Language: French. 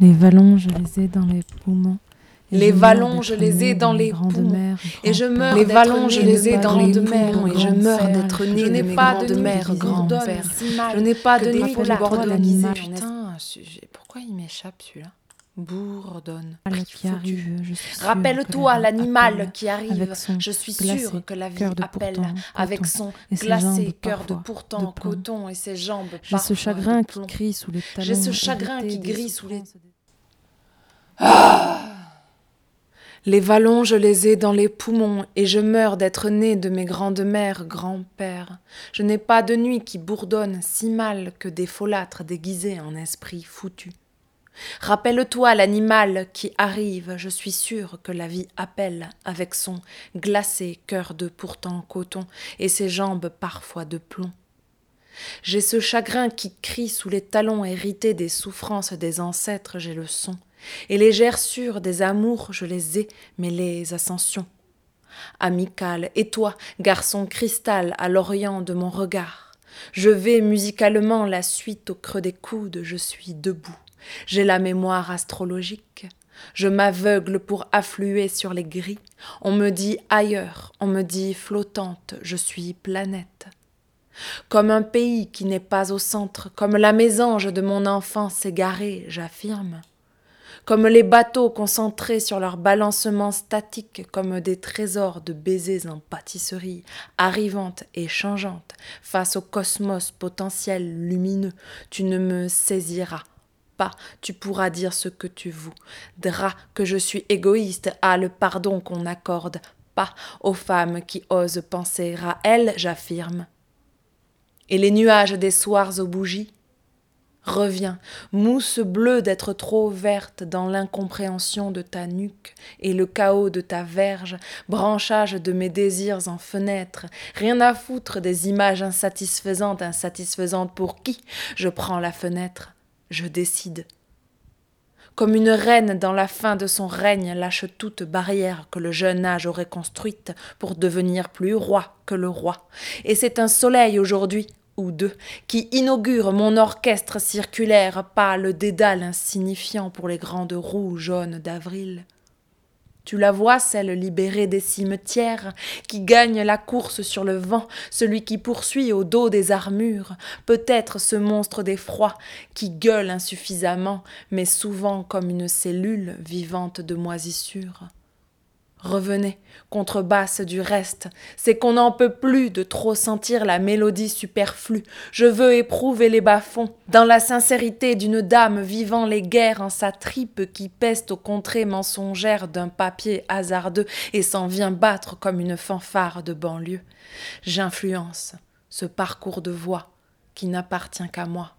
Les vallons, je les ai dans les poumons. Les vallons, je les ai dans les poumons. Et je meurs Les vallons, je les ai dans les poumons. Et je meurs d'être né Je n'ai pas de mère, grand-père. Je n'ai pas de nuit qui borde Putain, pourquoi il m'échappe celui-là? Bourdonne. Rappelle-toi l'animal qui arrive. Je suis sûre que la vie appelle avec son glacé cœur de pourtant coton et ses jambes J'ai ce chagrin qui crie sous les talons. J'ai ce chagrin qui grille sous les. Les vallons, je les ai dans les poumons, et je meurs d'être né de mes grandes-mères, grands-pères. Je n'ai pas de nuit qui bourdonne si mal que des folâtres déguisés en esprits foutus. Rappelle-toi l'animal qui arrive, je suis sûre que la vie appelle avec son glacé cœur de pourtant coton et ses jambes parfois de plomb. J'ai ce chagrin qui crie sous les talons hérités des souffrances des ancêtres, j'ai le son, et les gerçures des amours, je les ai, mais les ascensions. Amical, et toi, garçon cristal à l'orient de mon regard, je vais musicalement la suite au creux des coudes, je suis debout. J'ai la mémoire astrologique. Je m'aveugle pour affluer sur les gris. On me dit ailleurs, on me dit flottante, je suis planète. Comme un pays qui n'est pas au centre, comme la mésange de mon enfance égarée, j'affirme. Comme les bateaux concentrés sur leur balancement statique, comme des trésors de baisers en pâtisserie, arrivantes et changeantes, face au cosmos potentiel lumineux, tu ne me saisiras pas, tu pourras dire ce que tu voudras, que je suis égoïste, ah le pardon qu'on n'accorde pas aux femmes qui osent penser à elles, j'affirme. Et les nuages des soirs aux bougies. Reviens, mousse bleue d'être trop verte dans l'incompréhension de ta nuque et le chaos de ta verge, branchage de mes désirs en fenêtre, rien à foutre des images insatisfaisantes, insatisfaisantes pour qui? Je prends la fenêtre je décide. Comme une reine dans la fin de son règne lâche toute barrière que le jeune âge aurait construite pour devenir plus roi que le roi. Et c'est un soleil aujourd'hui, ou deux, qui inaugure mon orchestre circulaire, pas le dédale insignifiant pour les grandes roues jaunes d'avril. Tu la vois, celle libérée des cimetières, qui gagne la course sur le vent, celui qui poursuit au dos des armures, peut-être ce monstre d'effroi, qui gueule insuffisamment, mais souvent comme une cellule vivante de moisissure. Revenez, contrebasse du reste, c'est qu'on n'en peut plus de trop sentir la mélodie superflue. Je veux éprouver les bas-fonds, dans la sincérité d'une dame vivant les guerres en sa tripe qui peste aux contrées mensongères d'un papier hasardeux et s'en vient battre comme une fanfare de banlieue. J'influence ce parcours de voix qui n'appartient qu'à moi.